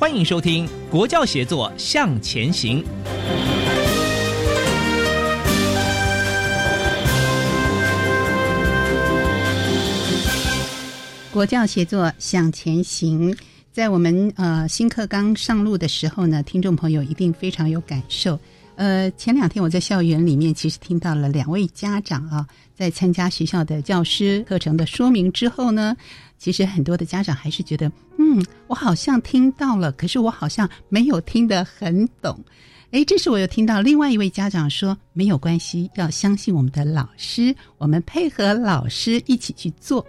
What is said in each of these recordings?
欢迎收听《国教协作向前行》。国教协作向前行，在我们呃新课刚上路的时候呢，听众朋友一定非常有感受。呃，前两天我在校园里面，其实听到了两位家长啊，在参加学校的教师课程的说明之后呢。其实很多的家长还是觉得，嗯，我好像听到了，可是我好像没有听得很懂。哎，这时我又听到另外一位家长说，没有关系，要相信我们的老师，我们配合老师一起去做。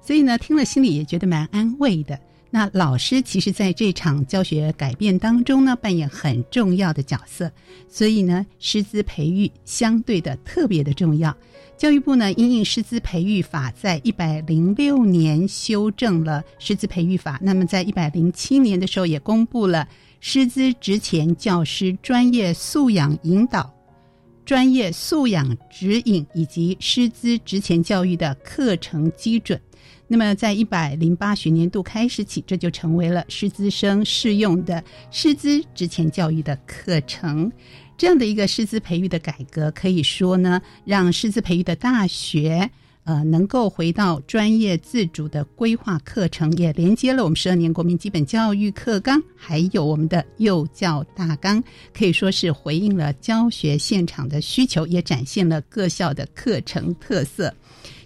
所以呢，听了心里也觉得蛮安慰的。那老师其实在这场教学改变当中呢，扮演很重要的角色。所以呢，师资培育相对的特别的重要。教育部呢，因应师资培育法，在一百零六年修正了师资培育法。那么，在一百零七年的时候，也公布了师资职前教师专业素养引导、专业素养指引以及师资职前教育的课程基准。那么，在一百零八学年度开始起，这就成为了师资生适用的师资职前教育的课程。这样的一个师资培育的改革，可以说呢，让师资培育的大学，呃，能够回到专业自主的规划课程，也连接了我们十二年国民基本教育课纲，还有我们的幼教大纲，可以说是回应了教学现场的需求，也展现了各校的课程特色。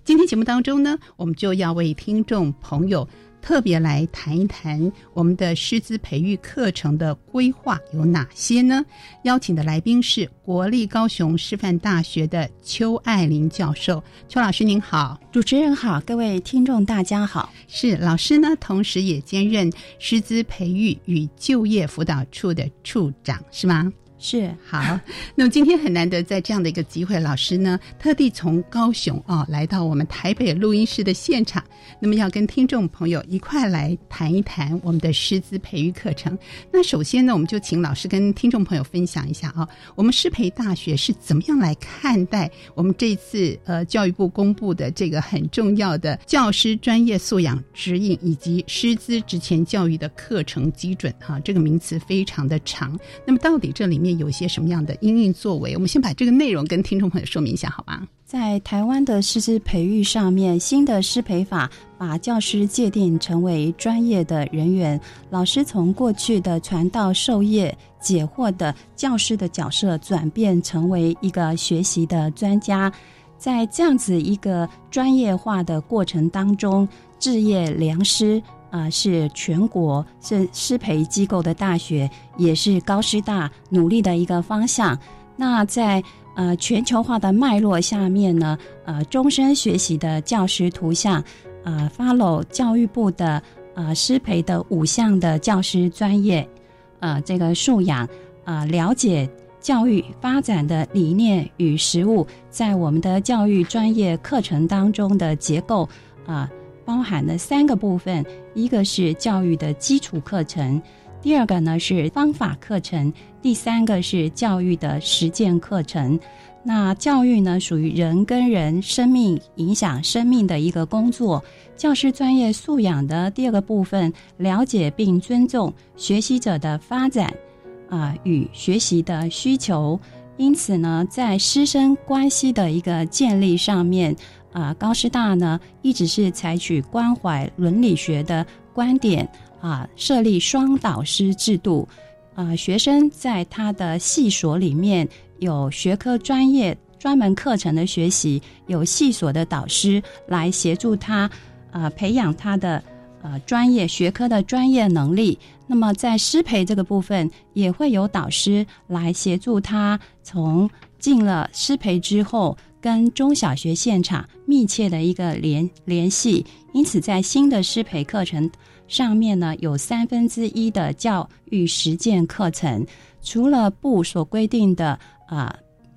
今天节目当中呢，我们就要为听众朋友。特别来谈一谈我们的师资培育课程的规划有哪些呢？邀请的来宾是国立高雄师范大学的邱爱玲教授。邱老师您好，主持人好，各位听众大家好。是老师呢，同时也兼任师资培育与就业辅导处的处长，是吗？是好，那么今天很难得在这样的一个机会，老师呢特地从高雄啊来到我们台北录音室的现场，那么要跟听众朋友一块来谈一谈我们的师资培育课程。那首先呢，我们就请老师跟听众朋友分享一下啊，我们师培大学是怎么样来看待我们这次呃教育部公布的这个很重要的教师专业素养指引以及师资职前教育的课程基准哈，这个名词非常的长。那么到底这里面有些什么样的应作为？我们先把这个内容跟听众朋友说明一下，好吧？在台湾的师资培育上面，新的师培法把教师界定成为专业的人员，老师从过去的传道授业解惑的教师的角色，转变成为一个学习的专家。在这样子一个专业化的过程当中，置业良师。啊，是全国是师培机构的大学，也是高师大努力的一个方向。那在呃全球化的脉络下面呢，呃终身学习的教师图像，呃 follow 教育部的呃师培的五项的教师专业，呃这个素养，啊了解教育发展的理念与实务，在我们的教育专业课程当中的结构啊。包含了三个部分，一个是教育的基础课程，第二个呢是方法课程，第三个是教育的实践课程。那教育呢属于人跟人生命影响生命的一个工作，教师专业素养的第二个部分，了解并尊重学习者的发展啊与学习的需求。因此呢，在师生关系的一个建立上面，啊，高师大呢一直是采取关怀伦理学的观点啊，设立双导师制度。啊，学生在他的系所里面有学科专业专门课程的学习，有系所的导师来协助他，啊，培养他的呃专业学科的专业能力。那么在师培这个部分，也会有导师来协助他，从进了师培之后，跟中小学现场密切的一个联联系。因此，在新的师培课程。上面呢有三分之一的教育实践课程，除了部所规定的啊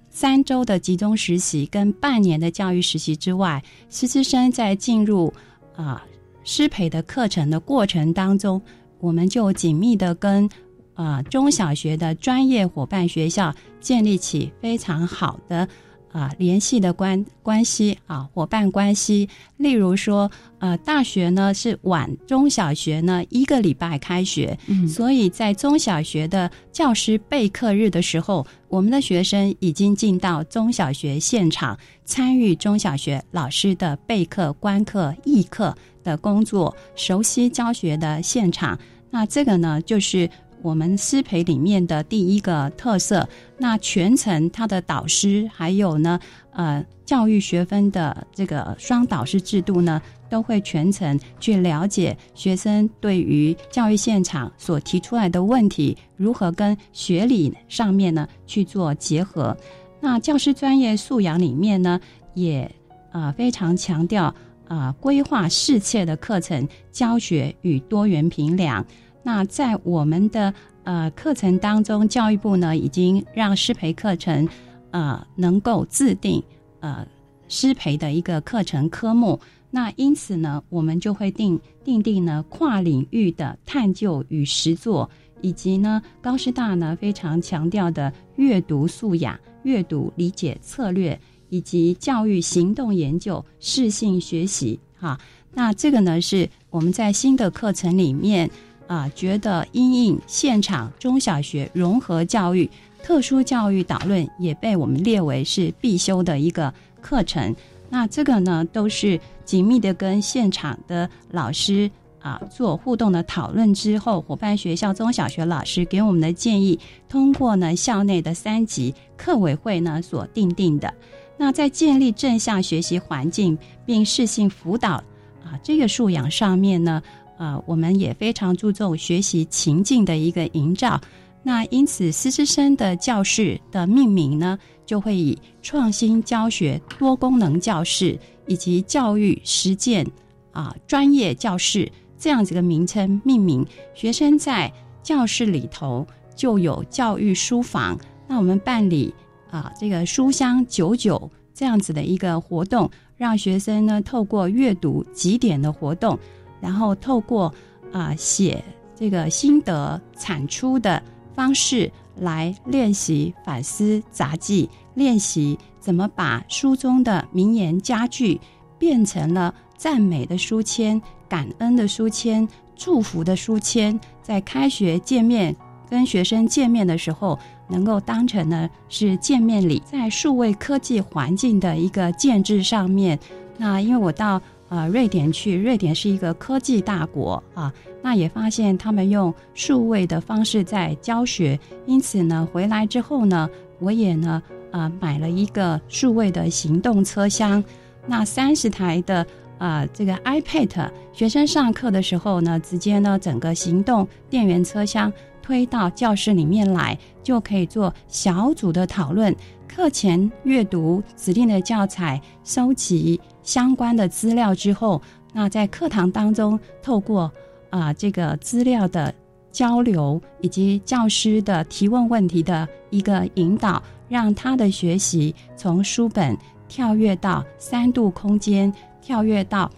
三周的集中实习跟半年的教育实习之外，师资生在进入啊师培的课程的过程当中，我们就紧密的跟啊中小学的专业伙伴学校建立起非常好的。啊，联系的关关系啊，伙伴关系。例如说，呃，大学呢是晚中小学呢一个礼拜开学，所以在中小学的教师备课日的时候，我们的学生已经进到中小学现场，参与中小学老师的备课、观课、议课的工作，熟悉教学的现场。那这个呢，就是。我们师培里面的第一个特色，那全程他的导师还有呢，呃，教育学分的这个双导师制度呢，都会全程去了解学生对于教育现场所提出来的问题，如何跟学理上面呢去做结合。那教师专业素养里面呢，也啊非常强调啊规划适切的课程教学与多元评量。那在我们的呃课程当中，教育部呢已经让师培课程，呃能够制定呃师培的一个课程科目。那因此呢，我们就会定定定呢跨领域的探究与实作，以及呢高师大呢非常强调的阅读素养、阅读理解策略，以及教育行动研究、适性学习。哈，那这个呢是我们在新的课程里面。啊，觉得因应现场中小学融合教育、特殊教育导论也被我们列为是必修的一个课程。那这个呢，都是紧密的跟现场的老师啊做互动的讨论之后，伙伴学校中小学老师给我们的建议，通过呢校内的三级课委会呢所定定的。那在建立正向学习环境并适性辅导啊这个素养上面呢。啊，我们也非常注重学习情境的一个营造。那因此，师资生的教室的命名呢，就会以创新教学、多功能教室以及教育实践啊专业教室这样子的名称命名。学生在教室里头就有教育书房。那我们办理啊这个书香九九这样子的一个活动，让学生呢透过阅读几点的活动。然后透过啊写这个心得产出的方式来练习反思杂技，练习怎么把书中的名言佳句变成了赞美的书签、感恩的书签、祝福的书签，在开学见面跟学生见面的时候，能够当成呢是见面礼。在数位科技环境的一个建制上面，那因为我到。啊，瑞典去，瑞典是一个科技大国啊，那也发现他们用数位的方式在教学，因此呢，回来之后呢，我也呢，啊，买了一个数位的行动车厢，那三十台的啊这个 iPad，学生上课的时候呢，直接呢整个行动电源车厢推到教室里面来，就可以做小组的讨论，课前阅读指定的教材，收集。相关的资料之后，那在课堂当中，透过啊这个资料的交流以及教师的提问问题的一个引导，让他的学习从书本跳跃到三度空间，跳跃到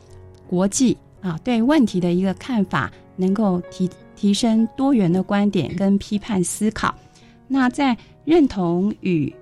国际啊对问题的一个看法，能够提提升多元的观点跟批判思考。那在认同与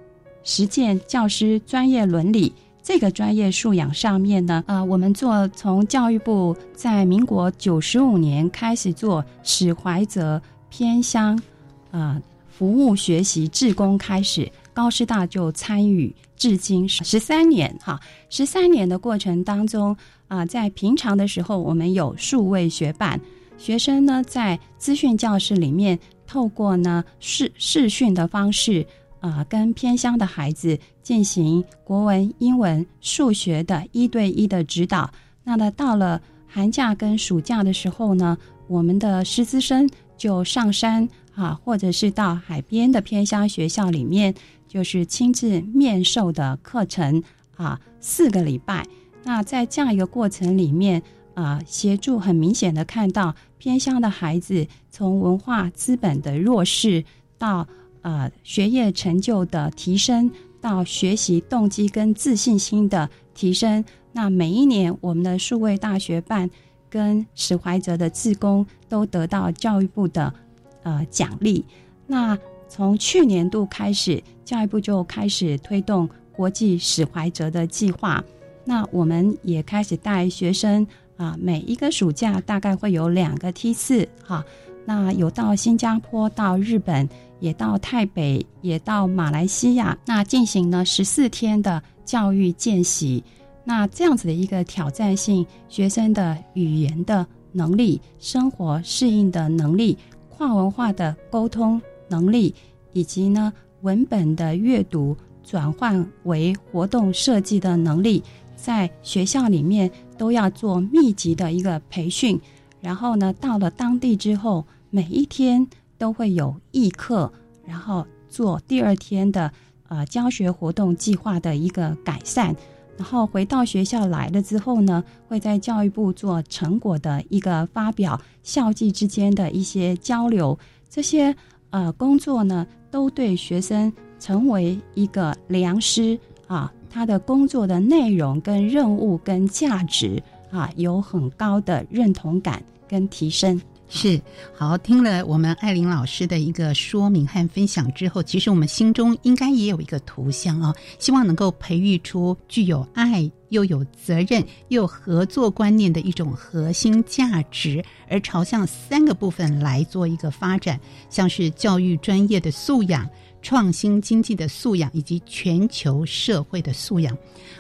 实践教师专业伦理。这个专业素养上面呢，呃，我们做从教育部在民国九十五年开始做史怀哲偏乡，啊，服务学习志工开始，高师大就参与至今十三年哈，十三年的过程当中啊，在平常的时候，我们有数位学伴，学生呢在资讯教室里面，透过呢视视讯的方式啊，跟偏乡的孩子进行国文、英文、数学的一对一的指导。那呢到了寒假跟暑假的时候呢，我们的师资生就上山啊，或者是到海边的偏乡学校里面。就是亲自面授的课程啊，四个礼拜。那在这样一个过程里面啊，协助很明显的看到偏乡的孩子从文化资本的弱势到呃学业成就的提升，到学习动机跟自信心的提升。那每一年我们的数位大学办跟史怀哲的自工都得到教育部的呃奖励。那从去年度开始，教育部就开始推动国际史怀哲的计划。那我们也开始带学生啊，每一个暑假大概会有两个梯次哈。那有到新加坡、到日本，也到台北，也到马来西亚，那进行了十四天的教育见习。那这样子的一个挑战性，学生的语言的能力、生活适应的能力、跨文化的沟通。能力以及呢文本的阅读转换为活动设计的能力，在学校里面都要做密集的一个培训，然后呢到了当地之后，每一天都会有议课，然后做第二天的呃教学活动计划的一个改善，然后回到学校来了之后呢，会在教育部做成果的一个发表，校际之间的一些交流，这些。呃，工作呢，都对学生成为一个良师啊，他的工作的内容跟任务跟价值啊，有很高的认同感跟提升。是好，听了我们艾琳老师的一个说明和分享之后，其实我们心中应该也有一个图像啊，希望能够培育出具有爱又有责任又合作观念的一种核心价值，而朝向三个部分来做一个发展，像是教育专业的素养、创新经济的素养以及全球社会的素养。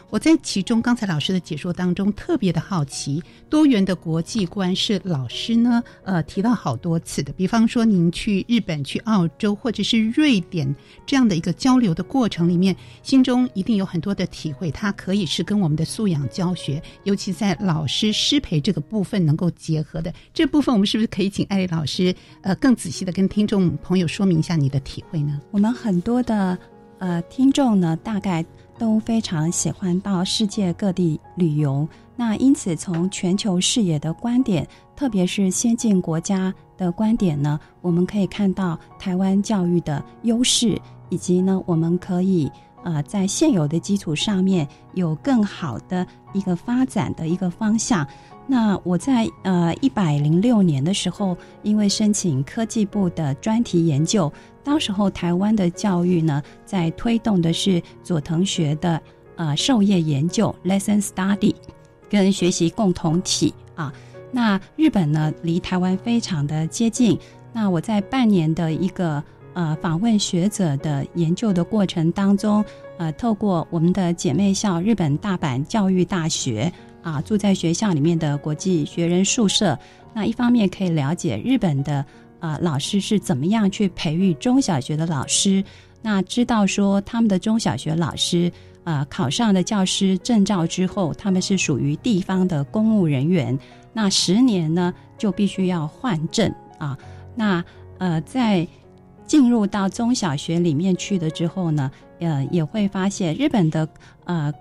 我在其中刚才老师的解说当中特别的好奇，多元的国际观是老师呢呃提到好多次的。比方说您去日本、去澳洲或者是瑞典这样的一个交流的过程里面，心中一定有很多的体会。它可以是跟我们的素养教学，尤其在老师师培这个部分能够结合的这部分，我们是不是可以请艾丽老师呃更仔细的跟听众朋友说明一下你的体会呢？我们很多的呃听众呢，大概。都非常喜欢到世界各地旅游，那因此从全球视野的观点，特别是先进国家的观点呢，我们可以看到台湾教育的优势，以及呢，我们可以呃在现有的基础上面有更好的一个发展的一个方向。那我在呃一百零六年的时候，因为申请科技部的专题研究，当时候台湾的教育呢，在推动的是佐藤学的呃授业研究 （lesson study） 跟学习共同体啊。那日本呢，离台湾非常的接近。那我在半年的一个呃访问学者的研究的过程当中，呃，透过我们的姐妹校日本大阪教育大学。啊，住在学校里面的国际学人宿舍，那一方面可以了解日本的啊老师是怎么样去培育中小学的老师，那知道说他们的中小学老师啊考上的教师证照之后，他们是属于地方的公务人员，那十年呢就必须要换证啊，那呃在进入到中小学里面去的之后呢，呃也会发现日本的呃。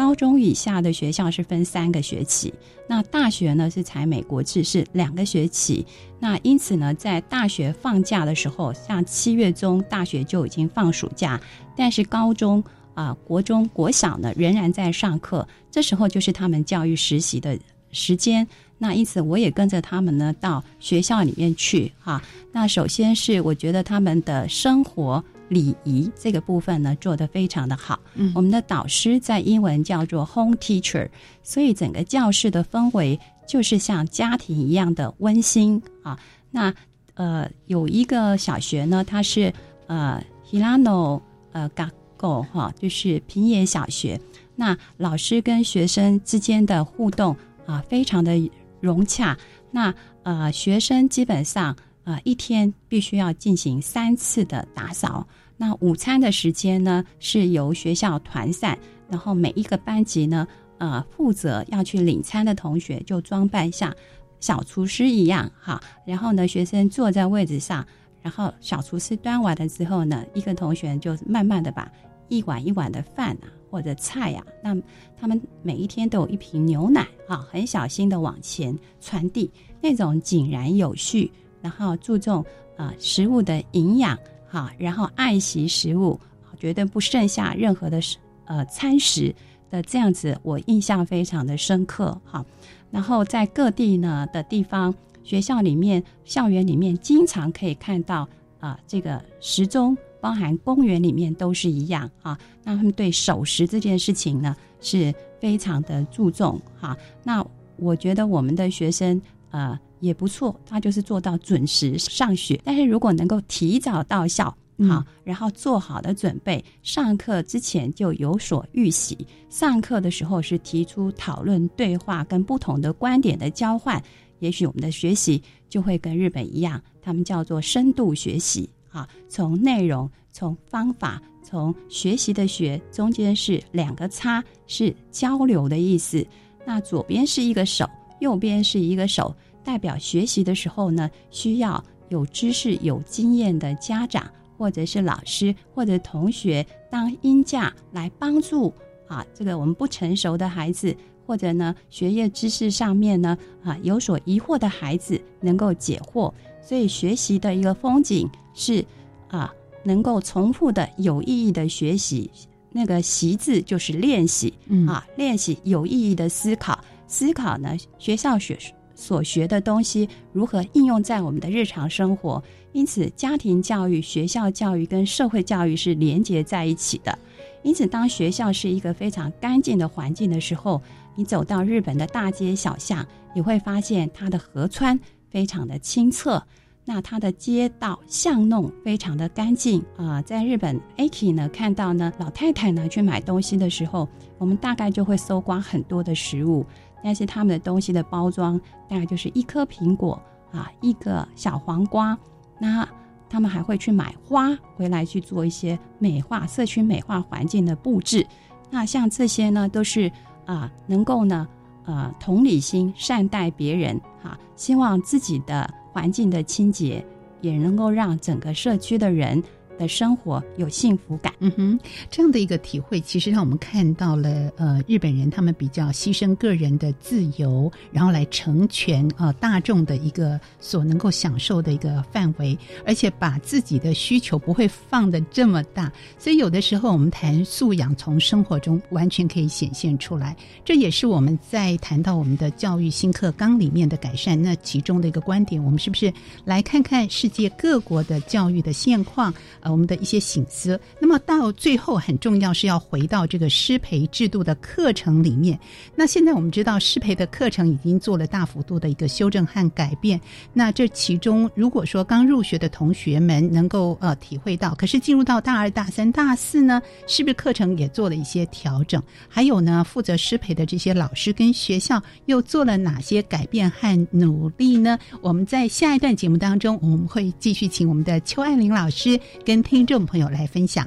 高中以下的学校是分三个学期，那大学呢是采美国制，是两个学期。那因此呢，在大学放假的时候，像七月中大学就已经放暑假，但是高中啊、国中、国小呢仍然在上课，这时候就是他们教育实习的时间。那因此我也跟着他们呢到学校里面去哈。那首先是我觉得他们的生活。礼仪这个部分呢，做得非常的好。嗯，我们的导师在英文叫做 home teacher，所以整个教室的氛围就是像家庭一样的温馨啊。那呃，有一个小学呢，它是呃 Hilano 呃嘎构哈，就是平野小学。那老师跟学生之间的互动啊，非常的融洽。那呃，学生基本上呃一天必须要进行三次的打扫。那午餐的时间呢，是由学校团散，然后每一个班级呢，呃，负责要去领餐的同学就装扮像小厨师一样哈。然后呢，学生坐在位置上，然后小厨师端完了之后呢，一个同学就慢慢的把一碗一碗的饭啊。或者菜呀，那他们每一天都有一瓶牛奶啊，很小心的往前传递，那种井然有序，然后注重啊食物的营养好，然后爱惜食物，绝对不剩下任何的呃餐食的这样子，我印象非常的深刻哈。然后在各地呢的地方学校里面、校园里面，经常可以看到啊这个时钟。包含公园里面都是一样啊，那他们对守时这件事情呢是非常的注重哈。那我觉得我们的学生呃也不错，他就是做到准时上学。但是如果能够提早到校好，然后做好的准备，上课之前就有所预习，上课的时候是提出讨论、对话跟不同的观点的交换，也许我们的学习就会跟日本一样，他们叫做深度学习。啊，从内容、从方法、从学习的学，中间是两个叉，是交流的意思。那左边是一个手，右边是一个手，代表学习的时候呢，需要有知识、有经验的家长，或者是老师，或者同学当音架来帮助啊，这个我们不成熟的孩子，或者呢学业知识上面呢啊有所疑惑的孩子，能够解惑。所以学习的一个风景是，啊，能够重复的有意义的学习。那个“习”字就是练习，啊，练习有意义的思考。思考呢，学校学所学的东西如何应用在我们的日常生活？因此，家庭教育、学校教育跟社会教育是连接在一起的。因此，当学校是一个非常干净的环境的时候，你走到日本的大街小巷，你会发现它的河川。非常的清澈，那它的街道巷弄非常的干净啊。在日本，Aki 呢看到呢老太太呢去买东西的时候，我们大概就会搜刮很多的食物，但是他们的东西的包装大概就是一颗苹果啊，一个小黄瓜。那他们还会去买花回来去做一些美化社区、美化环境的布置。那像这些呢，都是啊能够呢。呃，同理心，善待别人，哈，希望自己的环境的清洁，也能够让整个社区的人。的生活有幸福感，嗯哼，这样的一个体会，其实让我们看到了，呃，日本人他们比较牺牲个人的自由，然后来成全呃大众的一个所能够享受的一个范围，而且把自己的需求不会放的这么大，所以有的时候我们谈素养，从生活中完全可以显现出来。这也是我们在谈到我们的教育新课纲里面的改善，那其中的一个观点，我们是不是来看看世界各国的教育的现况？我们的一些醒思，那么到最后很重要是要回到这个师培制度的课程里面。那现在我们知道师培的课程已经做了大幅度的一个修正和改变。那这其中，如果说刚入学的同学们能够呃体会到，可是进入到大二、大三、大四呢，是不是课程也做了一些调整？还有呢，负责师培的这些老师跟学校又做了哪些改变和努力呢？我们在下一段节目当中，我们会继续请我们的邱爱玲老师跟。听众朋友来分享。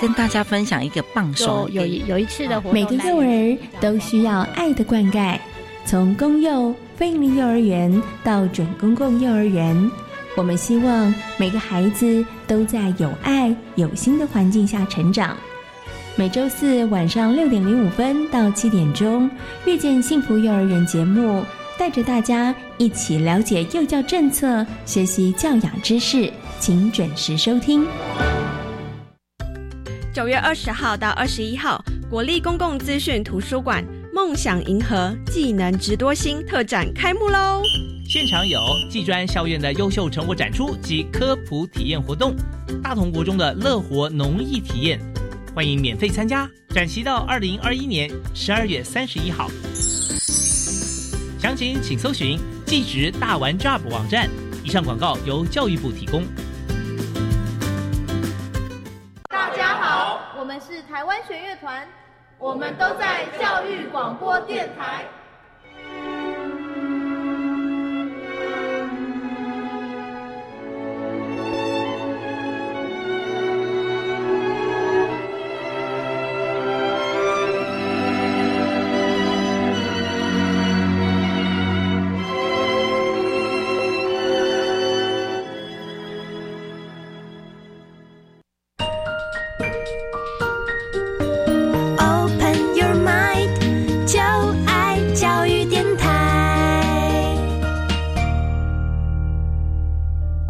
跟大家分享一个棒手有有一次的活动，每个幼儿都需要爱的灌溉。从公幼、非营利幼儿园到准公共幼儿园，我们希望每个孩子都在有爱、有心的环境下成长。每周四晚上六点零五分到七点钟，《遇见幸福幼儿园》节目，带着大家一起了解幼教政策，学习教养知识，请准时收听。九月二十号到二十一号，国立公共资讯图书馆“梦想银河技能值多星”特展开幕喽！现场有技专校院的优秀成果展出及科普体验活动，大同国中的乐活农艺体验，欢迎免费参加。展期到二零二一年十二月三十一号，详情请搜寻“技职大玩 Job” 网站。以上广告由教育部提供。们是台湾弦乐团，我们都在教育广播电台。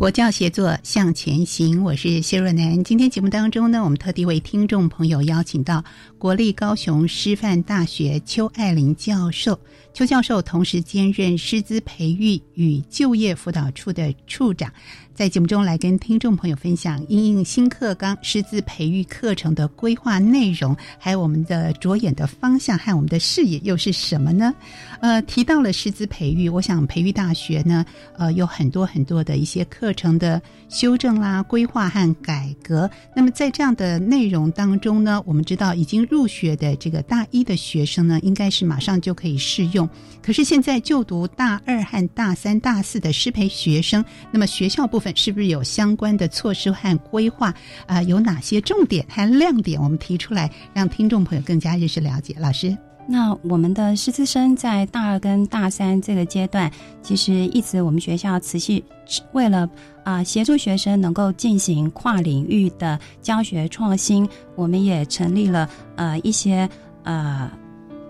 国教协作向前行，我是谢若楠。今天节目当中呢，我们特地为听众朋友邀请到国立高雄师范大学邱爱玲教授。邱教授同时兼任师资培育与就业辅导处的处长。在节目中来跟听众朋友分享应应新课纲师资培育课程的规划内容，还有我们的着眼的方向和我们的视野又是什么呢？呃，提到了师资培育，我想培育大学呢，呃，有很多很多的一些课程的修正啦、规划和改革。那么在这样的内容当中呢，我们知道已经入学的这个大一的学生呢，应该是马上就可以适用。可是现在就读大二和大三、大四的师培学生，那么学校部分。是不是有相关的措施和规划啊？有哪些重点和亮点？我们提出来，让听众朋友更加认识了解。老师，那我们的师资生在大二跟大三这个阶段，其实一直我们学校持续为了啊协助学生能够进行跨领域的教学创新，我们也成立了呃一些呃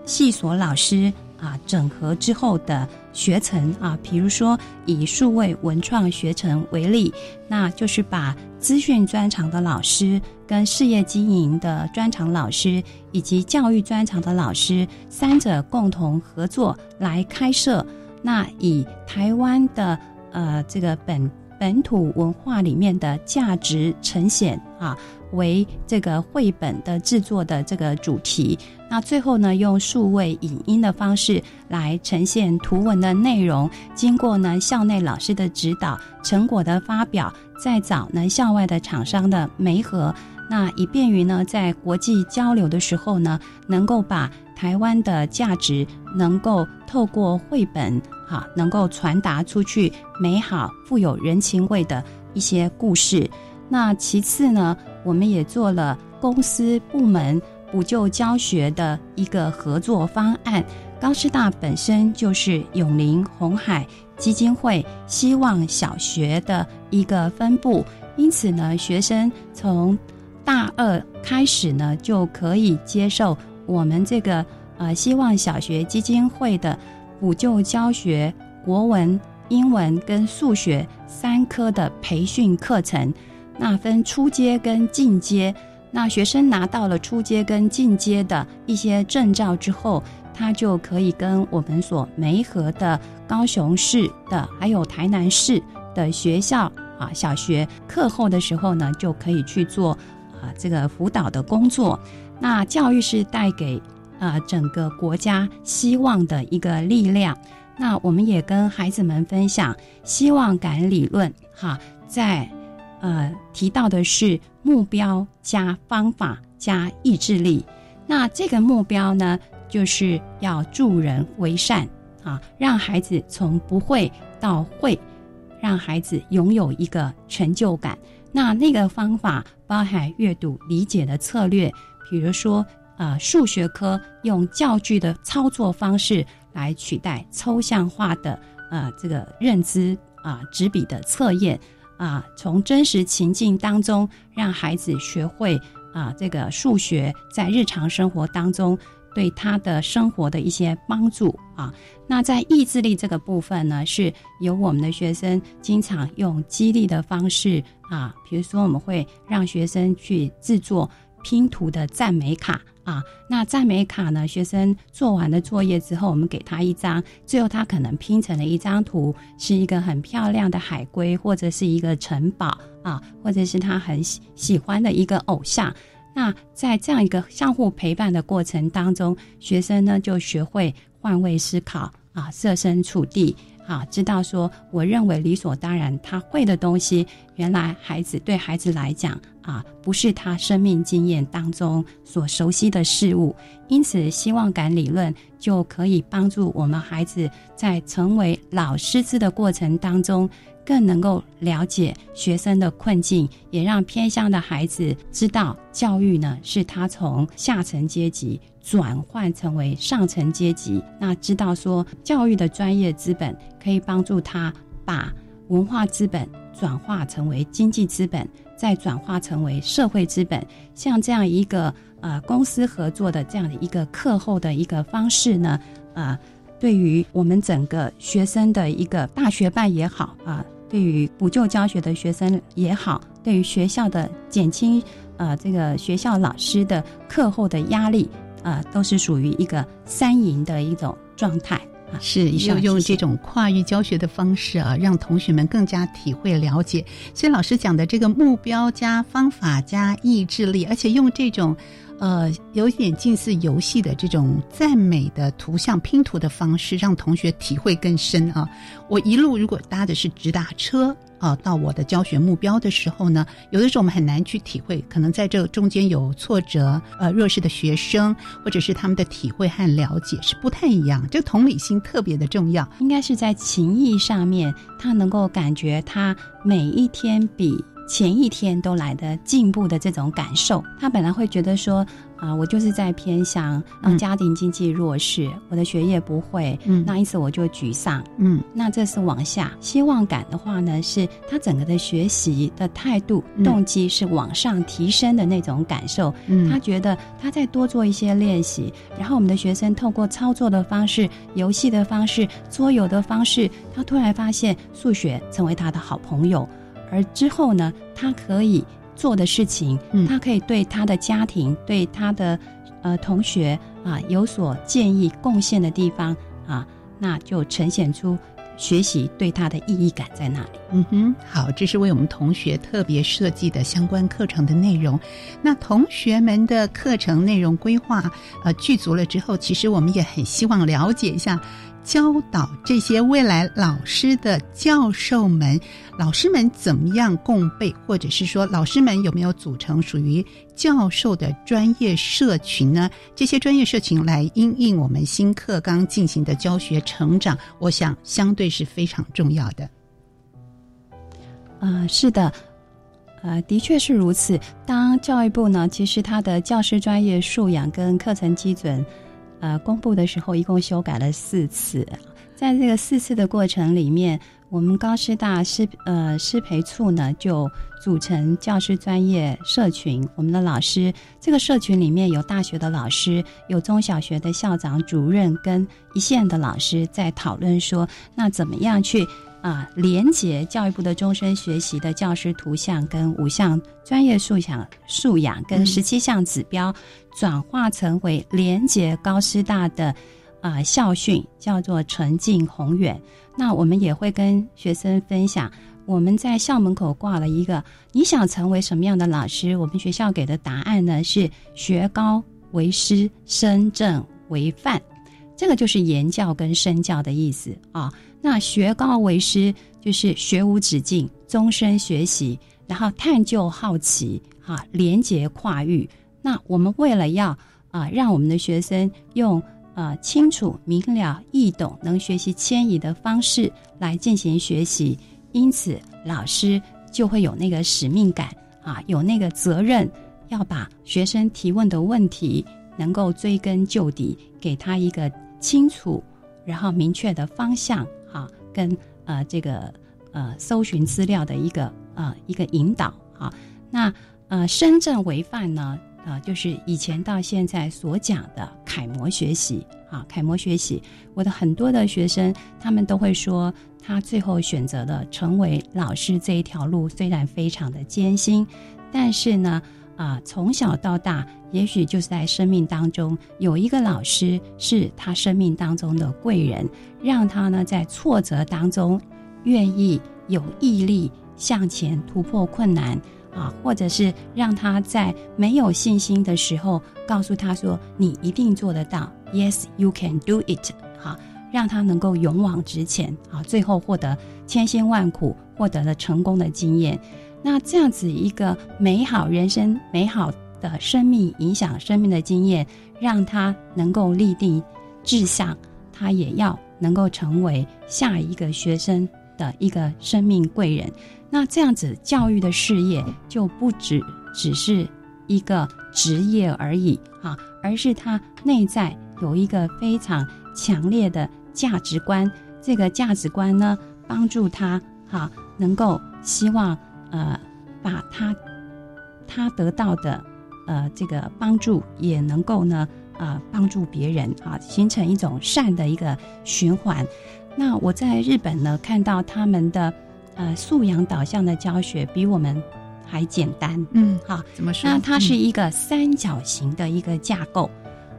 系所老师。啊，整合之后的学程啊，比如说以数位文创学程为例，那就是把资讯专长的老师、跟事业经营的专长老师以及教育专长的老师三者共同合作来开设。那以台湾的呃这个本本土文化里面的价值呈现啊。为这个绘本的制作的这个主题，那最后呢，用数位影音的方式来呈现图文的内容。经过呢校内老师的指导，成果的发表，再找呢校外的厂商的媒合，那以便于呢在国际交流的时候呢，能够把台湾的价值能够透过绘本哈，能够传达出去美好、富有人情味的一些故事。那其次呢，我们也做了公司部门补救教学的一个合作方案。高师大本身就是永林红海基金会希望小学的一个分部，因此呢，学生从大二开始呢，就可以接受我们这个呃希望小学基金会的补救教学国文、英文跟数学三科的培训课程。那分初阶跟进阶，那学生拿到了初阶跟进阶的一些证照之后，他就可以跟我们所媒合的高雄市的还有台南市的学校啊小学课后的时候呢，就可以去做啊这个辅导的工作。那教育是带给呃整个国家希望的一个力量。那我们也跟孩子们分享希望感理论，哈，在呃提到的是目标加方法加意志力。那这个目标呢，就是要助人为善啊，让孩子从不会到会，让孩子拥有一个成就感。那那个方法包含阅读理解的策略，比如说啊，数学科用教具的操作方式。来取代抽象化的呃这个认知啊纸笔的测验啊，从真实情境当中让孩子学会啊这个数学在日常生活当中对他的生活的一些帮助啊。那在意志力这个部分呢，是由我们的学生经常用激励的方式啊，比如说我们会让学生去制作拼图的赞美卡。啊，那赞美卡呢？学生做完的作业之后，我们给他一张，最后他可能拼成了一张图，是一个很漂亮的海龟，或者是一个城堡啊，或者是他很喜喜欢的一个偶像。那在这样一个相互陪伴的过程当中，学生呢就学会换位思考啊，设身处地。啊，知道说，我认为理所当然，他会的东西，原来孩子对孩子来讲啊，不是他生命经验当中所熟悉的事物，因此希望感理论就可以帮助我们孩子在成为老师资的过程当中。更能够了解学生的困境，也让偏向的孩子知道，教育呢是他从下层阶级转换成为上层阶级。那知道说，教育的专业资本可以帮助他把文化资本转化成为经济资本，再转化成为社会资本。像这样一个呃公司合作的这样的一个课后的一个方式呢，啊，对于我们整个学生的一个大学办也好啊。对于补救教学的学生也好，对于学校的减轻，呃，这个学校老师的课后的压力，呃，都是属于一个三赢的一种状态啊。是，要用这种跨域教学的方式啊，让同学们更加体会了解。所以老师讲的这个目标加方法加意志力，而且用这种。呃，有点近似游戏的这种赞美的图像拼图的方式，让同学体会更深啊。我一路如果搭的是直达车啊，到我的教学目标的时候呢，有的时候我们很难去体会，可能在这中间有挫折，呃，弱势的学生或者是他们的体会和了解是不太一样，这个同理心特别的重要。应该是在情谊上面，他能够感觉他每一天比。前一天都来的进步的这种感受，他本来会觉得说啊，我就是在偏向家庭经济弱势，我的学业不会，嗯，那因此我就沮丧，嗯，那这是往下。希望感的话呢，是他整个的学习的态度、动机是往上提升的那种感受。嗯，他觉得他再多做一些练习，然后我们的学生透过操作的方式、游戏的方式、桌游的方式，他突然发现数学成为他的好朋友。而之后呢，他可以做的事情，他可以对他的家庭、对他的呃同学啊有所建议、贡献的地方啊，那就呈现出学习对他的意义感在那里。嗯哼，好，这是为我们同学特别设计的相关课程的内容。那同学们的课程内容规划呃具足了之后，其实我们也很希望了解一下。教导这些未来老师的教授们，老师们怎么样共备，或者是说，老师们有没有组成属于教授的专业社群呢？这些专业社群来因应我们新课纲进行的教学成长，我想相对是非常重要的。啊，是的，呃，的确是如此。当教育部呢，其实它的教师专业素养跟课程基准。呃，公布的时候一共修改了四次，在这个四次的过程里面，我们高师大师呃师培处呢就组成教师专业社群，我们的老师这个社群里面有大学的老师，有中小学的校长、主任跟一线的老师在讨论说，那怎么样去。啊，连接教育部的终身学习的教师图像跟五项专业素养素养跟十七项指标，转化成为连接高师大的啊校训，叫做纯净宏远。那我们也会跟学生分享，我们在校门口挂了一个“你想成为什么样的老师？”我们学校给的答案呢是“学高为师，身正为范”。这个就是言教跟身教的意思啊。那学高为师就是学无止境，终身学习，然后探究好奇，哈，连结跨域。那我们为了要啊，让我们的学生用呃清楚明了易懂、能学习迁移的方式来进行学习，因此老师就会有那个使命感啊，有那个责任，要把学生提问的问题能够追根究底，给他一个。清楚，然后明确的方向，跟呃这个呃搜寻资料的一个呃一个引导，哈，那呃深圳为范呢，啊，就是以前到现在所讲的楷模学习，啊，楷模学习，我的很多的学生，他们都会说，他最后选择了成为老师这一条路，虽然非常的艰辛，但是呢。啊，从小到大，也许就是在生命当中有一个老师是他生命当中的贵人，让他呢在挫折当中愿意有毅力向前突破困难啊，或者是让他在没有信心的时候告诉他说：“你一定做得到，Yes, you can do it。”哈，让他能够勇往直前啊，最后获得千辛万苦获得了成功的经验。那这样子一个美好人生、美好的生命影响生命的经验，让他能够立定志向，他也要能够成为下一个学生的一个生命贵人。那这样子教育的事业就不只只是一个职业而已啊，而是他内在有一个非常强烈的价值观。这个价值观呢，帮助他哈能够希望。呃，把他他得到的呃这个帮助，也能够呢呃帮助别人啊，形成一种善的一个循环。那我在日本呢，看到他们的呃素养导向的教学比我们还简单。嗯，好，怎么说？那它是一个三角形的一个架构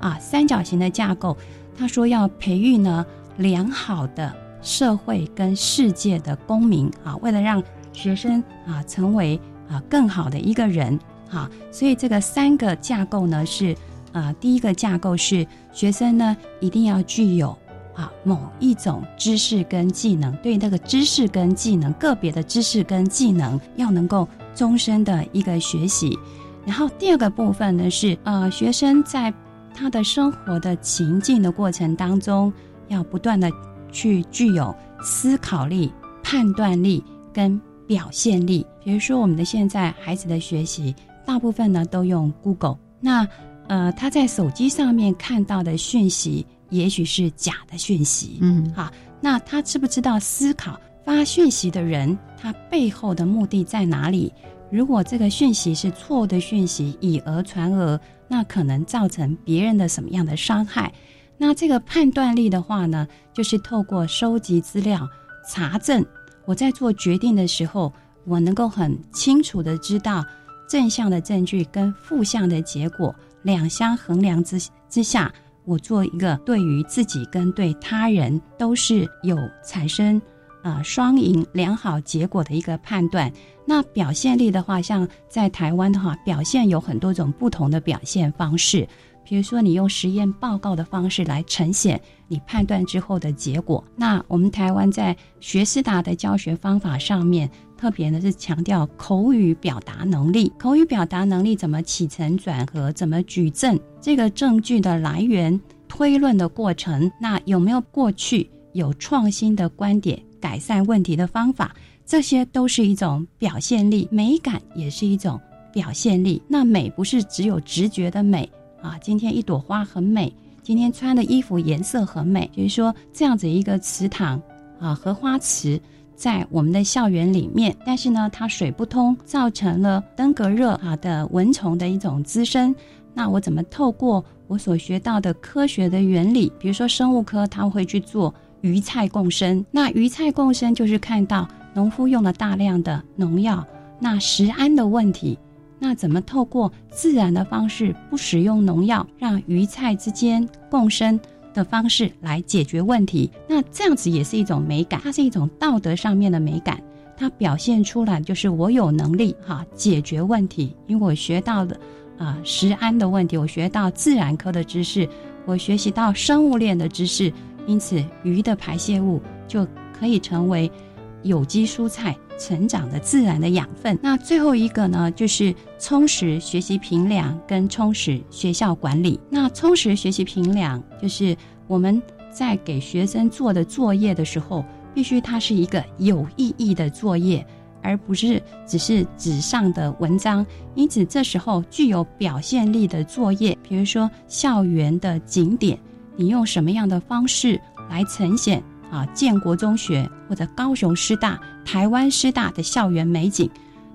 啊，三角形的架构，他说要培育呢良好的社会跟世界的公民啊，为了让学生啊，成为啊更好的一个人哈，所以这个三个架构呢是，呃，第一个架构是学生呢一定要具有啊某一种知识跟技能，对那个知识跟技能个别的知识跟技能要能够终身的一个学习。然后第二个部分呢是，呃，学生在他的生活的情境的过程当中，要不断的去具有思考力、判断力跟。表现力，比如说我们的现在孩子的学习，大部分呢都用 Google。那呃，他在手机上面看到的讯息，也许是假的讯息。嗯，好，那他知不知道思考发讯息的人，他背后的目的在哪里？如果这个讯息是错误的讯息，以讹传讹，那可能造成别人的什么样的伤害？那这个判断力的话呢，就是透过收集资料、查证。我在做决定的时候，我能够很清楚的知道正向的证据跟负向的结果两相衡量之之下，我做一个对于自己跟对他人都是有产生啊双赢良好结果的一个判断。那表现力的话，像在台湾的话，表现有很多种不同的表现方式。比如说，你用实验报告的方式来呈现你判断之后的结果。那我们台湾在学思达的教学方法上面，特别呢是强调口语表达能力。口语表达能力怎么起承转合，怎么举证，这个证据的来源、推论的过程，那有没有过去有创新的观点、改善问题的方法，这些都是一种表现力。美感也是一种表现力。那美不是只有直觉的美。啊，今天一朵花很美，今天穿的衣服颜色很美。就是说，这样子一个池塘啊，荷花池在我们的校园里面，但是呢，它水不通，造成了登革热啊的蚊虫的一种滋生。那我怎么透过我所学到的科学的原理，比如说生物科，他会去做鱼菜共生。那鱼菜共生就是看到农夫用了大量的农药，那食安的问题。那怎么透过自然的方式，不使用农药，让鱼菜之间共生的方式来解决问题？那这样子也是一种美感，它是一种道德上面的美感。它表现出来就是我有能力哈解决问题，因为我学到的啊食安的问题，我学到自然科的知识，我学习到生物链的知识，因此鱼的排泄物就可以成为有机蔬菜成长的自然的养分。那最后一个呢，就是充实学习评量跟充实学校管理。那充实学习评量，就是我们在给学生做的作业的时候。必须它是一个有意义的作业，而不是只是纸上的文章。因此，这时候具有表现力的作业，比如说校园的景点，你用什么样的方式来呈现啊？建国中学或者高雄师大、台湾师大的校园美景，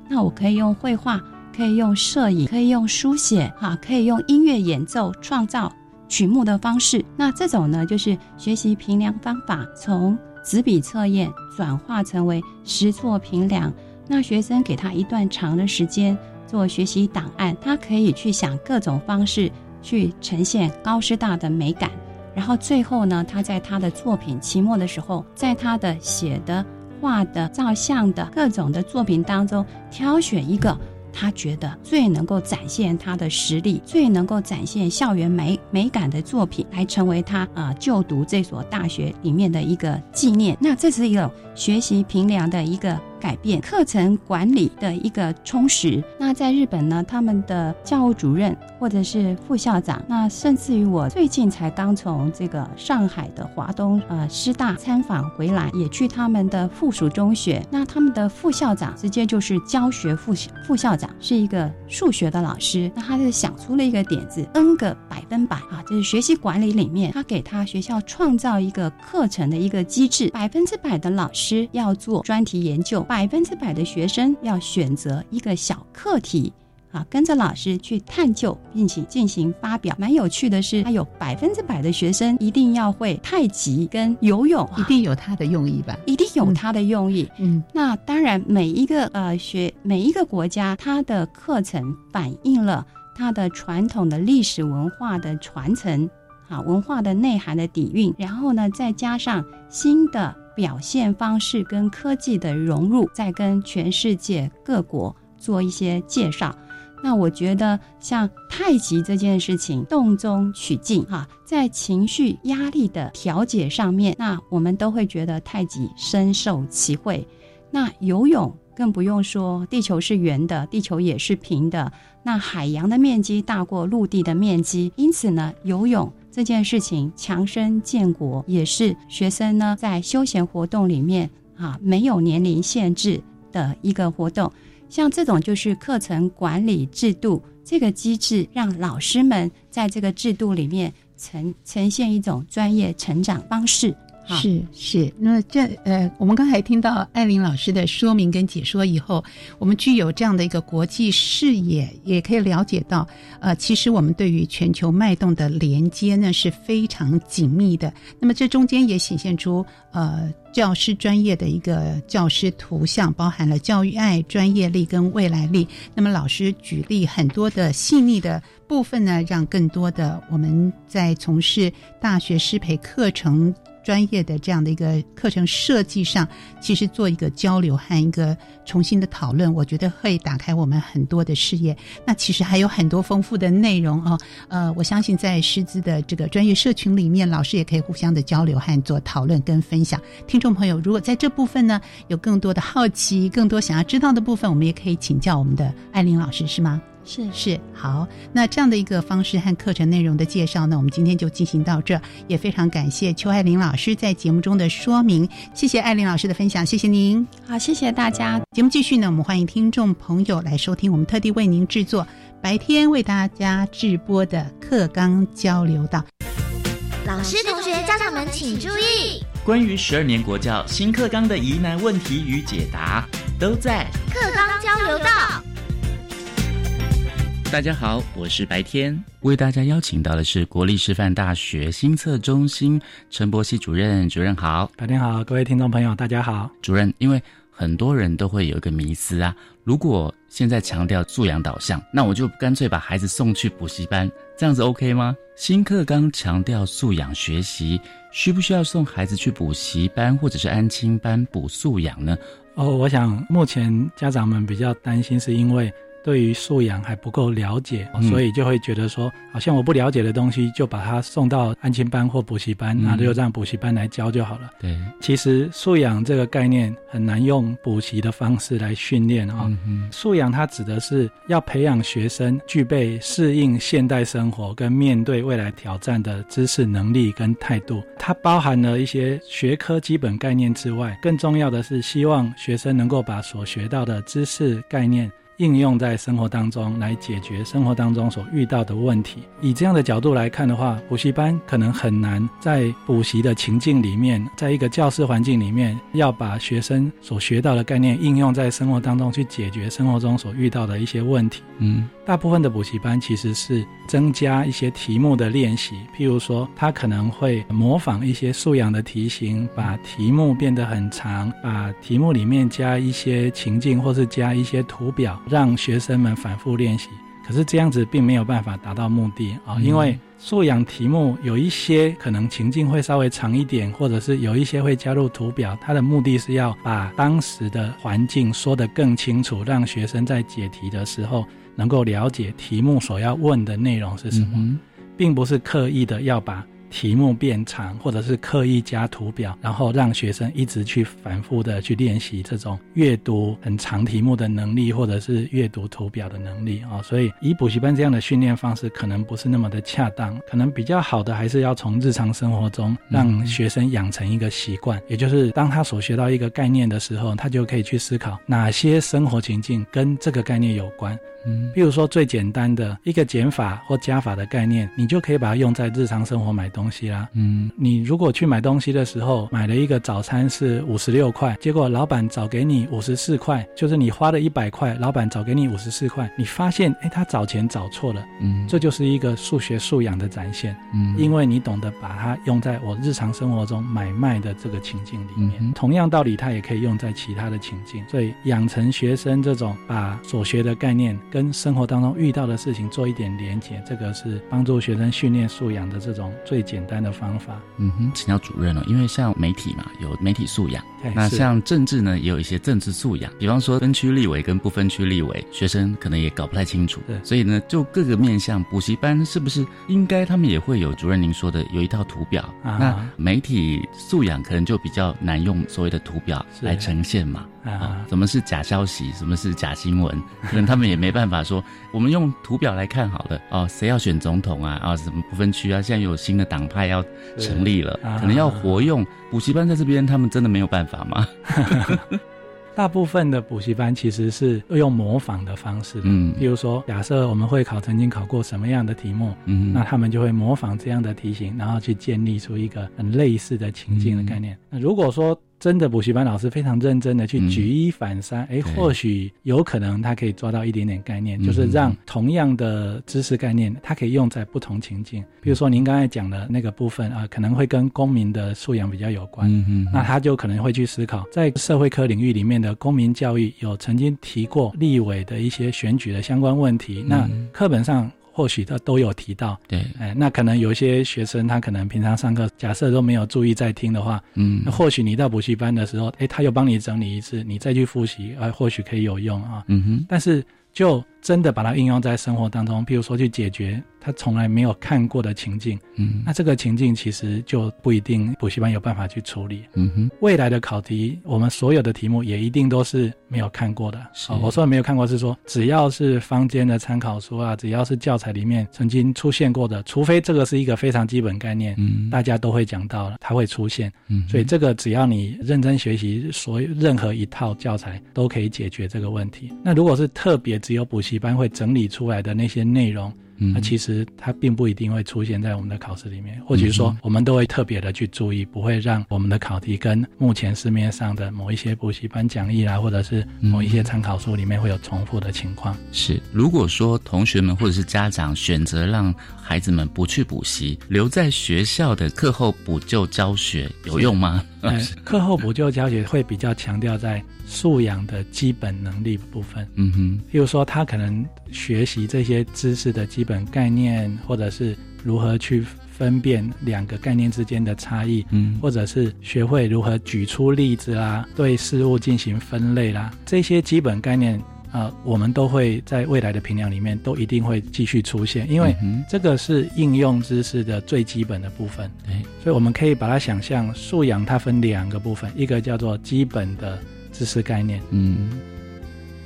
那我可以用绘画，可以用摄影，可以用书写，哈，可以用音乐演奏创造曲目的方式。那这种呢，就是学习评量方法从。纸笔测验转化成为实作评量，那学生给他一段长的时间做学习档案，他可以去想各种方式去呈现高师大的美感，然后最后呢，他在他的作品期末的时候，在他的写的、画的、照相的各种的作品当中挑选一个。他觉得最能够展现他的实力，最能够展现校园美美感的作品，来成为他啊就读这所大学里面的一个纪念。那这是一种学习平良的一个。改变课程管理的一个充实。那在日本呢，他们的教务主任或者是副校长，那甚至于我最近才刚从这个上海的华东呃师大参访回来，也去他们的附属中学。那他们的副校长直接就是教学副副校长，是一个数学的老师。那他就想出了一个点子，N 个百分百啊，就是学习管理里面，他给他学校创造一个课程的一个机制，百分之百的老师要做专题研究。百分之百的学生要选择一个小课题，啊，跟着老师去探究，并且进行发表。蛮有趣的是，他有百分之百的学生一定要会太极跟游泳，一定有他的用意吧？一定有他的用意。嗯，那当然，每一个呃学每一个国家，它的课程反映了它的传统的历史文化的传承，啊，文化的内涵的底蕴，然后呢，再加上新的。表现方式跟科技的融入，再跟全世界各国做一些介绍。那我觉得像太极这件事情，动中取静哈，在情绪压力的调节上面，那我们都会觉得太极深受其惠。那游泳更不用说，地球是圆的，地球也是平的，那海洋的面积大过陆地的面积，因此呢，游泳。这件事情强身健国，也是学生呢在休闲活动里面啊没有年龄限制的一个活动。像这种就是课程管理制度这个机制，让老师们在这个制度里面呈呈现一种专业成长方式。是是，那这呃，我们刚才听到艾琳老师的说明跟解说以后，我们具有这样的一个国际视野，也可以了解到，呃，其实我们对于全球脉动的连接呢是非常紧密的。那么这中间也显现出呃教师专业的一个教师图像，包含了教育爱、专业力跟未来力。那么老师举例很多的细腻的部分呢，让更多的我们在从事大学师培课程。专业的这样的一个课程设计上，其实做一个交流和一个重新的讨论，我觉得会打开我们很多的视野。那其实还有很多丰富的内容哦。呃，我相信在师资的这个专业社群里面，老师也可以互相的交流和做讨论跟分享。听众朋友，如果在这部分呢有更多的好奇、更多想要知道的部分，我们也可以请教我们的艾琳老师，是吗？是是好，那这样的一个方式和课程内容的介绍呢，我们今天就进行到这，也非常感谢邱爱玲老师在节目中的说明，谢谢爱玲老师的分享，谢谢您。好，谢谢大家。节目继续呢，我们欢迎听众朋友来收听我们特地为您制作白天为大家直播的课纲交流道。老师、同学、家长们请注意，关于十二年国教新课纲的疑难问题与解答，都在课纲交流道。大家好，我是白天，为大家邀请到的是国立师范大学新测中心陈博熙主任。主任好，白天好，各位听众朋友，大家好。主任，因为很多人都会有一个迷思啊，如果现在强调素养导向，那我就干脆把孩子送去补习班，这样子 OK 吗？新课纲强调素养学习，需不需要送孩子去补习班或者是安亲班补素养呢？哦，我想目前家长们比较担心，是因为。对于素养还不够了解，所以就会觉得说，好像我不了解的东西，就把它送到安亲班或补习班，那就让补习班来教就好了。对，其实素养这个概念很难用补习的方式来训练啊。素养它指的是要培养学生具备适应现代生活跟面对未来挑战的知识能力跟态度。它包含了一些学科基本概念之外，更重要的是希望学生能够把所学到的知识概念。应用在生活当中来解决生活当中所遇到的问题。以这样的角度来看的话，补习班可能很难在补习的情境里面，在一个教室环境里面，要把学生所学到的概念应用在生活当中去解决生活中所遇到的一些问题。嗯。大部分的补习班其实是增加一些题目的练习，譬如说，他可能会模仿一些素养的题型，把题目变得很长，把题目里面加一些情境或是加一些图表，让学生们反复练习。可是这样子并没有办法达到目的啊，因为素养题目有一些可能情境会稍微长一点，或者是有一些会加入图表，它的目的是要把当时的环境说得更清楚，让学生在解题的时候。能够了解题目所要问的内容是什么，并不是刻意的要把。题目变长，或者是刻意加图表，然后让学生一直去反复的去练习这种阅读很长题目的能力，或者是阅读图表的能力啊。所以以补习班这样的训练方式，可能不是那么的恰当。可能比较好的，还是要从日常生活中让学生养成一个习惯，也就是当他所学到一个概念的时候，他就可以去思考哪些生活情境跟这个概念有关。嗯，比如说最简单的一个减法或加法的概念，你就可以把它用在日常生活买东西啦。嗯，你如果去买东西的时候，买了一个早餐是五十六块，结果老板找给你五十四块，就是你花了一百块，老板找给你五十四块，你发现哎，他找钱找错了。嗯，这就是一个数学素养的展现。嗯，因为你懂得把它用在我日常生活中买卖的这个情境里面，同样道理，它也可以用在其他的情境。所以养成学生这种把所学的概念跟生活当中。遇到的事情做一点连结，这个是帮助学生训练素养的这种最简单的方法。嗯哼，请教主任了，因为像媒体嘛，有媒体素养，那像政治呢，也有一些政治素养。比方说分区立委跟不分区立委，学生可能也搞不太清楚。对，所以呢，就各个面向，补习班是不是应该他们也会有主任您说的有一套图表？啊那媒体素养可能就比较难用所谓的图表是来呈现嘛。啊，什么是假消息？什么是假新闻？可能他们也没办法说，我们用图表来看好了哦，谁要选总统啊？啊，什么不分区啊？现在有新的党派要成立了，啊可能要活用补习班在这边，他们真的没有办法吗？大部分的补习班其实是用模仿的方式的，嗯比如说，假设我们会考曾经考过什么样的题目，嗯那他们就会模仿这样的题型，然后去建立出一个很类似的情境的概念。那如果说真的补习班老师非常认真的去举一反三，哎、或许有可能他可以抓到一点点概念，嗯就是让同样的知识概念，它可以用在不同情境。比如说您刚才讲的那个部分啊、可能会跟公民的素养比较有关，嗯嗯那他就可能会去思考，在社会科领域里面的公民教育有曾经提过立委的一些选举的相关问题，那课本上。或许他都有提到，对，哎，那可能有一些学生他可能平常上课，假设都没有注意在听的话，嗯。那或许你到补习班的时候，哎，他又帮你整理一次，你再去复习，啊，或许可以有用啊。嗯哼，但是就真的把它应用在生活当中，譬如说去解决他从来没有看过的情境，嗯那这个情境其实就不一定补习班有办法去处理。嗯哼，未来的考题，我们所有的题目也一定都是没有看过的。哦我说的没有看过是说，只要是坊间的参考书啊，只要是教材里面曾经出现过的，除非这个是一个非常基本概念，嗯大家都会讲到了，它会出现。嗯所以这个只要你认真学习，所有任何一套教材都可以解决这个问题。那如果是特别只有补习班会整理出来的那些内容，嗯。那其实它并不一定会出现在我们的考试里面，或者说我们都会特别的去注意，不会让我们的考题跟目前市面上的某一些补习班讲义啦，或者是某一些参考书里面会有重复的情况。是，如果说同学们或者是家长选择让孩子们不去补习，留在学校的课后补救教学有用吗？呃课后补救教学会比较强调在素养的基本能力部分。嗯哼，譬如说，他可能学习这些知识的基本概念，或者是如何去分辨两个概念之间的差异，嗯，或者是学会如何举出例子啦，对事物进行分类啦，这些基本概念。啊，我们都会在未来的评量里面都一定会继续出现，因为这个是应用知识的最基本的部分。对，所以我们可以把它想象，素养它分两个部分，一个叫做基本的知识概念，嗯，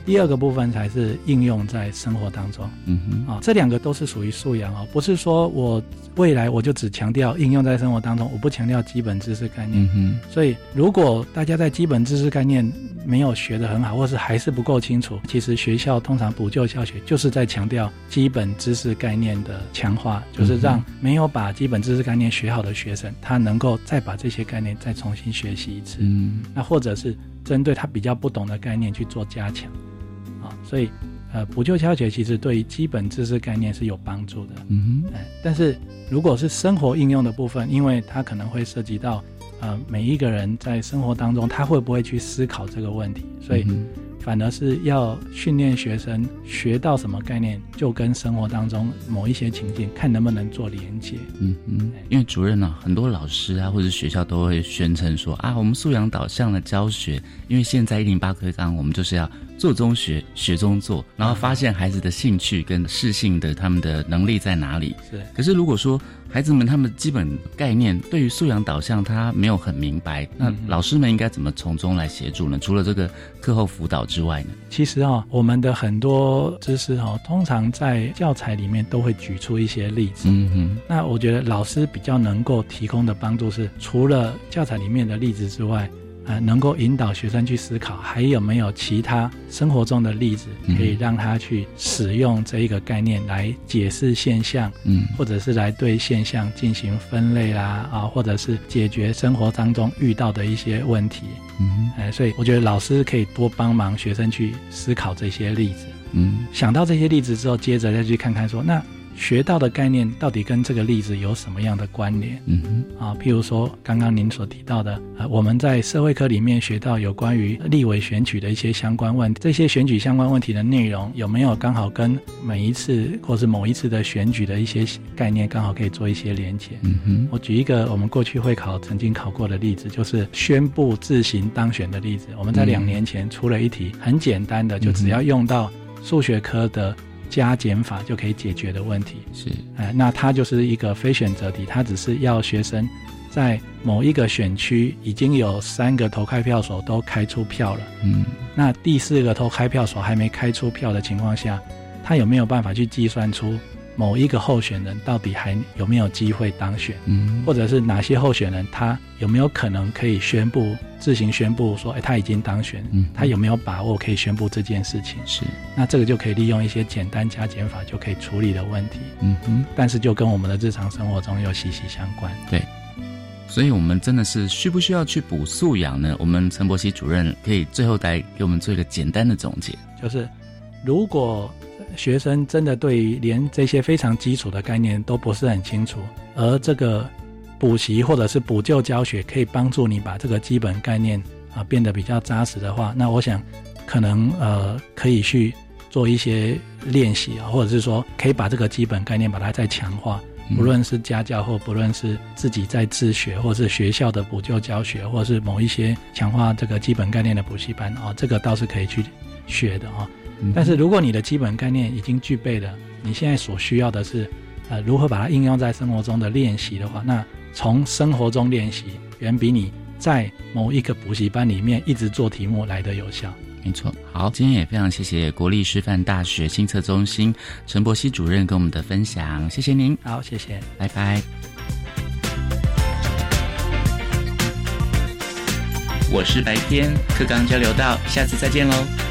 第二个部分才是应用在生活当中。嗯哼，啊，这两个都是属于素养哦，不是说我未来我就只强调应用在生活当中，我不强调基本知识概念。嗯所以如果大家在基本知识概念，没有学得很好，或是还是不够清楚。其实学校通常补救教学就是在强调基本知识概念的强化，就是让没有把基本知识概念学好的学生，他能够再把这些概念再重新学习一次。嗯，那或者是针对他比较不懂的概念去做加强。啊，所以呃，补救教学其实对于基本知识概念是有帮助的。嗯哼，但是如果是生活应用的部分，因为它可能会涉及到。呃，每一个人在生活当中，他会不会去思考这个问题？所以，反而是要训练学生学到什么概念，就跟生活当中某一些情境，看能不能做连接。嗯嗯，因为主任呢，很多老师啊，或者学校都会宣称说啊，我们素养导向的教学，因为现在一零八课纲，我们就是要做中学，学中做，然后发现孩子的兴趣跟适性的他们的能力在哪里。是，可是如果说。孩子们他们基本概念对于素养导向他没有很明白，那老师们应该怎么从中来协助呢？除了这个课后辅导之外呢？其实啊，我们的很多知识哈，通常在教材里面都会举出一些例子。嗯哼，那我觉得老师比较能够提供的帮助是，除了教材里面的例子之外。呃，能够引导学生去思考，还有没有其他生活中的例子，可以让他去使用这一个概念来解释现象，嗯，或者是来对现象进行分类啦，啊，或者是解决生活当中遇到的一些问题，嗯，哎，所以我觉得老师可以多帮忙学生去思考这些例子，嗯，想到这些例子之后，接着再去看看说那。学到的概念到底跟这个例子有什么样的关联？嗯哼啊，譬如说刚刚您所提到的，呃，我们在社会科里面学到有关于立委选举的一些相关问题，这些选举相关问题的内容有没有刚好跟每一次或是某一次的选举的一些概念刚好可以做一些连接？嗯哼，我举一个我们过去会考曾经考过的例子，就是宣布自行当选的例子。我们在两年前出了一题很简单的，就只要用到数学科的。加减法就可以解决的问题。是，哎，那它就是一个非选择题，它只是要学生在某一个选区已经有三个投开票所都开出票了，嗯，那第四个投开票所还没开出票的情况下，他有没有办法去计算出？某一个候选人到底还有没有机会当选？嗯，或者是哪些候选人他有没有可能可以宣布自行宣布说，哎，他已经当选？嗯，他有没有把握可以宣布这件事情？是，那这个就可以利用一些简单加减法就可以处理的问题。嗯哼，但是就跟我们的日常生活中又息息相关。对，所以我们真的是需不需要去补素养呢？我们陈伯熙主任可以最后来给我们做一个简单的总结，就是如果。学生真的对于连这些非常基础的概念都不是很清楚，而这个补习或者是补救教学可以帮助你把这个基本概念啊变得比较扎实的话，那我想可能呃可以去做一些练习啊，或者是说可以把这个基本概念把它再强化，不论是家教或不论是自己在自学，或是学校的补救教学，或是某一些强化这个基本概念的补习班啊，这个倒是可以去学的啊。但是，如果你的基本概念已经具备了，你现在所需要的是，呃，如何把它应用在生活中的练习的话，那从生活中练习，远比你在某一个补习班里面一直做题目来的有效。没错。好，今天也非常谢谢国立师范大学新测中心陈柏希主任跟我们的分享，谢谢您。好，谢谢，拜拜。我是白天课纲交流到，下次再见喽。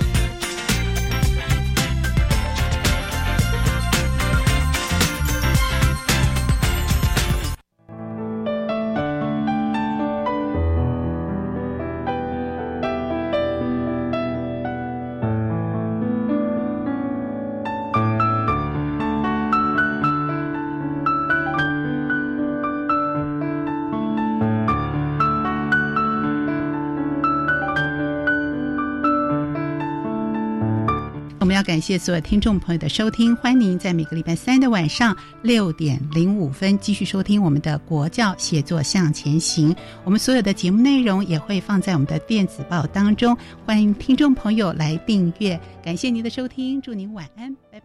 谢所有听众朋友的收听，欢迎您在每个礼拜三的晚上六点零五分继续收听我们的国教写作向前行。我们所有的节目内容也会放在我们的电子报当中，欢迎听众朋友来订阅。感谢您的收听，祝您晚安，拜拜。